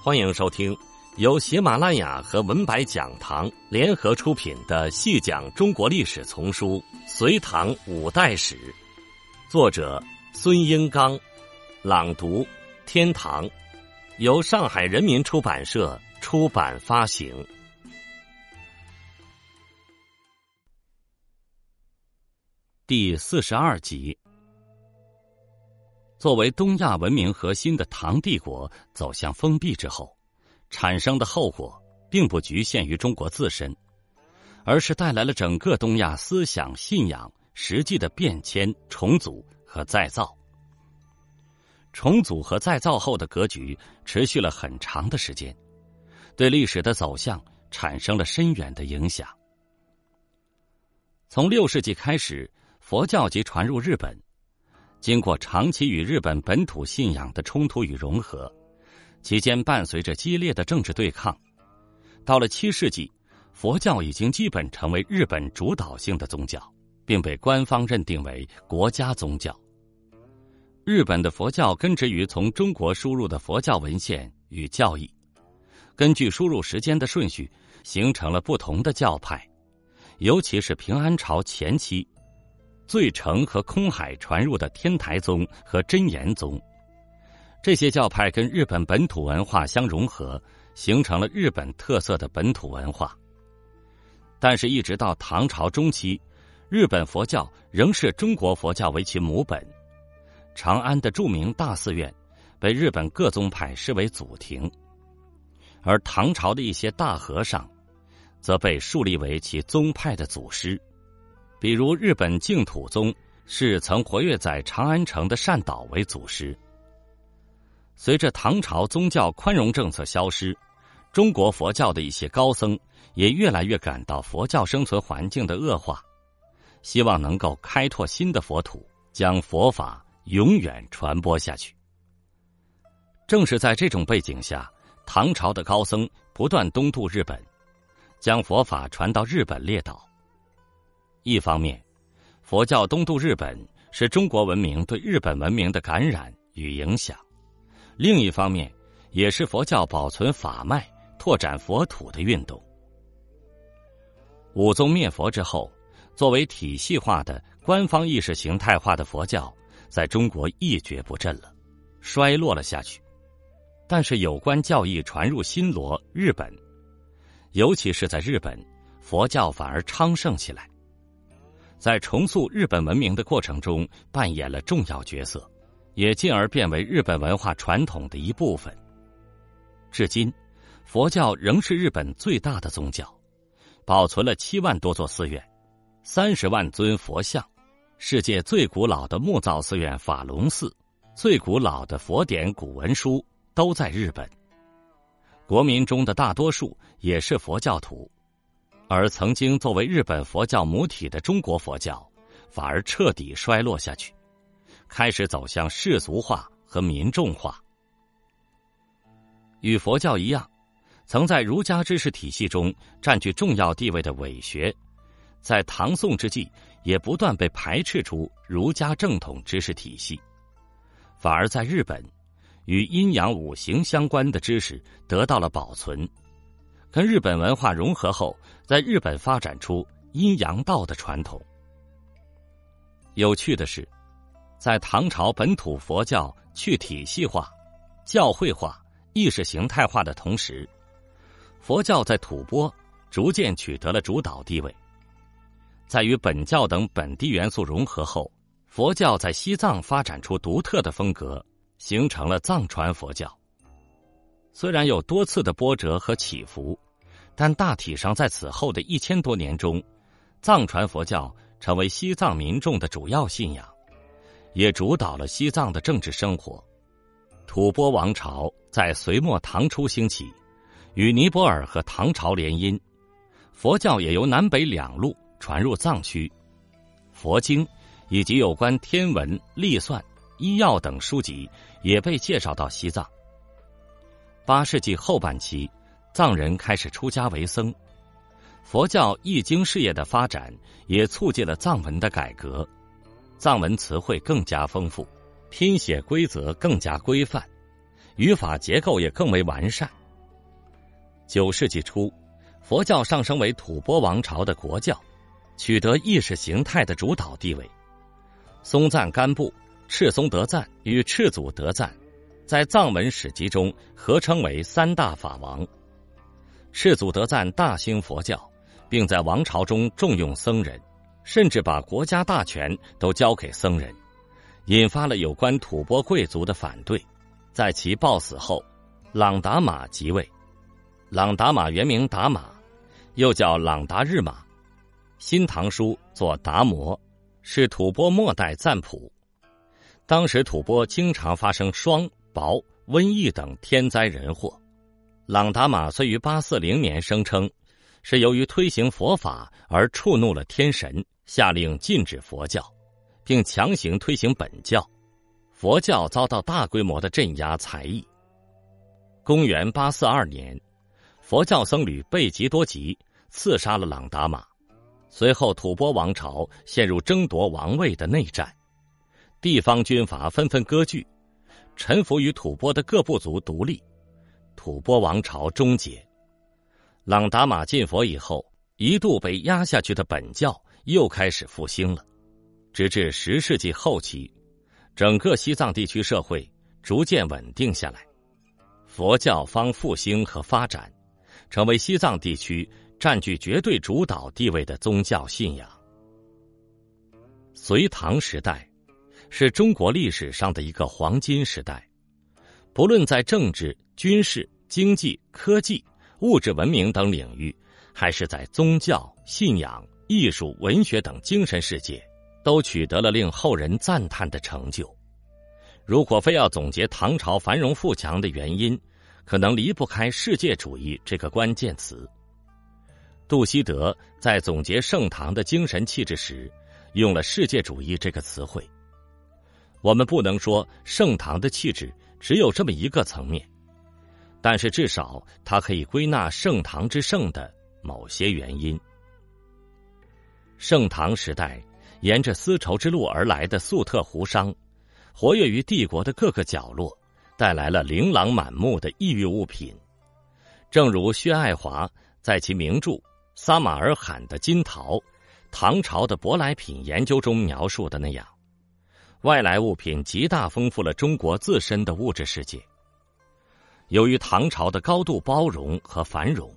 欢迎收听由喜马拉雅和文白讲堂联合出品的《细讲中国历史丛书·隋唐五代史》，作者孙英刚，朗读天堂，由上海人民出版社出版发行。第四十二集。作为东亚文明核心的唐帝国走向封闭之后，产生的后果并不局限于中国自身，而是带来了整个东亚思想信仰实际的变迁、重组和再造。重组和再造后的格局持续了很长的时间，对历史的走向产生了深远的影响。从六世纪开始，佛教即传入日本。经过长期与日本本土信仰的冲突与融合，期间伴随着激烈的政治对抗，到了七世纪，佛教已经基本成为日本主导性的宗教，并被官方认定为国家宗教。日本的佛教根植于从中国输入的佛教文献与教义，根据输入时间的顺序，形成了不同的教派，尤其是平安朝前期。最澄和空海传入的天台宗和真言宗，这些教派跟日本本土文化相融合，形成了日本特色的本土文化。但是，一直到唐朝中期，日本佛教仍是中国佛教为其母本。长安的著名大寺院被日本各宗派视为祖庭，而唐朝的一些大和尚则被树立为其宗派的祖师。比如，日本净土宗是曾活跃在长安城的善导为祖师。随着唐朝宗教宽容政策消失，中国佛教的一些高僧也越来越感到佛教生存环境的恶化，希望能够开拓新的佛土，将佛法永远传播下去。正是在这种背景下，唐朝的高僧不断东渡日本，将佛法传到日本列岛。一方面，佛教东渡日本是中国文明对日本文明的感染与影响；另一方面，也是佛教保存法脉、拓展佛土的运动。武宗灭佛之后，作为体系化的官方意识形态化的佛教，在中国一蹶不振了，衰落了下去。但是，有关教义传入新罗、日本，尤其是在日本，佛教反而昌盛起来。在重塑日本文明的过程中扮演了重要角色，也进而变为日本文化传统的一部分。至今，佛教仍是日本最大的宗教，保存了七万多座寺院，三十万尊佛像。世界最古老的木造寺院法隆寺，最古老的佛典古文书都在日本。国民中的大多数也是佛教徒。而曾经作为日本佛教母体的中国佛教，反而彻底衰落下去，开始走向世俗化和民众化。与佛教一样，曾在儒家知识体系中占据重要地位的伪学，在唐宋之际也不断被排斥出儒家正统知识体系，反而在日本，与阴阳五行相关的知识得到了保存。跟日本文化融合后，在日本发展出阴阳道的传统。有趣的是，在唐朝本土佛教去体系化、教会化、意识形态化的同时，佛教在吐蕃逐渐取得了主导地位。在与本教等本地元素融合后，佛教在西藏发展出独特的风格，形成了藏传佛教。虽然有多次的波折和起伏，但大体上在此后的一千多年中，藏传佛教成为西藏民众的主要信仰，也主导了西藏的政治生活。吐蕃王朝在隋末唐初兴起，与尼泊尔和唐朝联姻，佛教也由南北两路传入藏区，佛经以及有关天文、历算、医药等书籍也被介绍到西藏。八世纪后半期，藏人开始出家为僧，佛教译经事业的发展也促进了藏文的改革，藏文词汇更加丰富，拼写规则更加规范，语法结构也更为完善。九世纪初，佛教上升为吐蕃王朝的国教，取得意识形态的主导地位。松赞干布、赤松德赞与赤祖德赞，在藏文史籍中合称为三大法王。赤祖德赞大兴佛教，并在王朝中重用僧人，甚至把国家大权都交给僧人，引发了有关吐蕃贵族的反对。在其暴死后，朗达玛即位。朗达玛原名达玛，又叫朗达日玛，《新唐书》作达摩，是吐蕃末代赞普。当时吐蕃经常发生霜、雹、瘟疫等天灾人祸。朗达玛虽于八四零年声称，是由于推行佛法而触怒了天神，下令禁止佛教，并强行推行本教，佛教遭到大规模的镇压裁役。公元八四二年。佛教僧侣贝吉多吉刺杀了朗达玛，随后吐蕃王朝陷入争夺王位的内战，地方军阀纷纷割据，臣服于吐蕃的各部族独立，吐蕃王朝终结。朗达玛进佛以后，一度被压下去的本教又开始复兴了，直至十世纪后期，整个西藏地区社会逐渐稳定下来，佛教方复兴和发展。成为西藏地区占据绝对主导地位的宗教信仰。隋唐时代是中国历史上的一个黄金时代，不论在政治、军事、经济、科技、物质文明等领域，还是在宗教信仰、艺术、文学等精神世界，都取得了令后人赞叹的成就。如果非要总结唐朝繁荣富强的原因，可能离不开“世界主义”这个关键词。杜希德在总结盛唐的精神气质时，用了“世界主义”这个词汇。我们不能说盛唐的气质只有这么一个层面，但是至少它可以归纳盛唐之盛的某些原因。盛唐时代，沿着丝绸之路而来的粟特胡商，活跃于帝国的各个角落。带来了琳琅满目的异域物品，正如薛爱华在其名著《撒马尔罕的金桃：唐朝的舶来品研究》中描述的那样，外来物品极大丰富了中国自身的物质世界。由于唐朝的高度包容和繁荣，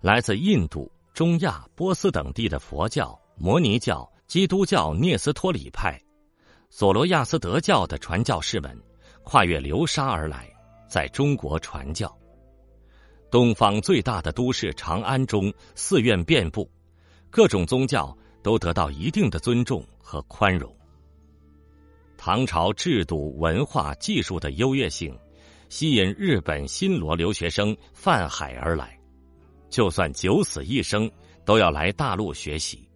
来自印度、中亚、波斯等地的佛教、摩尼教、基督教、聂斯托里派、索罗亚斯德教的传教士们。跨越流沙而来，在中国传教。东方最大的都市长安中，寺院遍布，各种宗教都得到一定的尊重和宽容。唐朝制度、文化、技术的优越性，吸引日本新罗留学生泛海而来，就算九死一生，都要来大陆学习。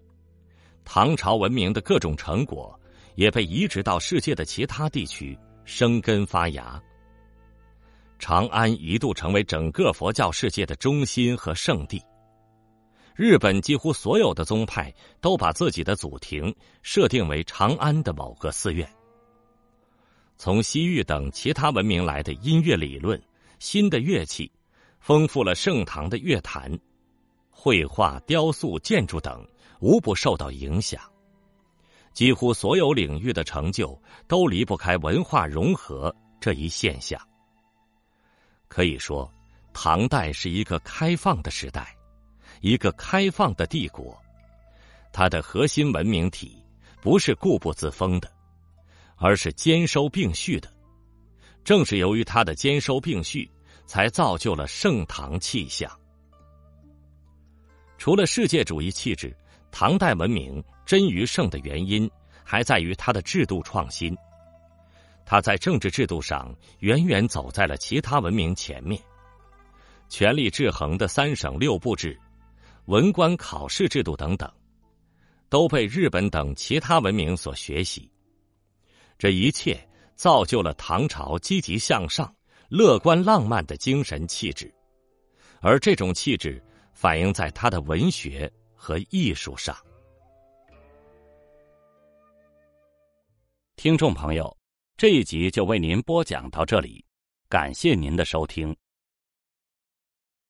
唐朝文明的各种成果，也被移植到世界的其他地区。生根发芽。长安一度成为整个佛教世界的中心和圣地。日本几乎所有的宗派都把自己的祖庭设定为长安的某个寺院。从西域等其他文明来的音乐理论、新的乐器，丰富了盛唐的乐坛，绘画、雕塑、建筑等无不受到影响。几乎所有领域的成就都离不开文化融合这一现象。可以说，唐代是一个开放的时代，一个开放的帝国。它的核心文明体不是固步自封的，而是兼收并蓄的。正是由于它的兼收并蓄，才造就了盛唐气象。除了世界主义气质。唐代文明臻于盛的原因，还在于它的制度创新。它在政治制度上远远走在了其他文明前面，权力制衡的三省六部制、文官考试制度等等，都被日本等其他文明所学习。这一切造就了唐朝积极向上、乐观浪漫的精神气质，而这种气质反映在他的文学。和艺术上，听众朋友，这一集就为您播讲到这里，感谢您的收听。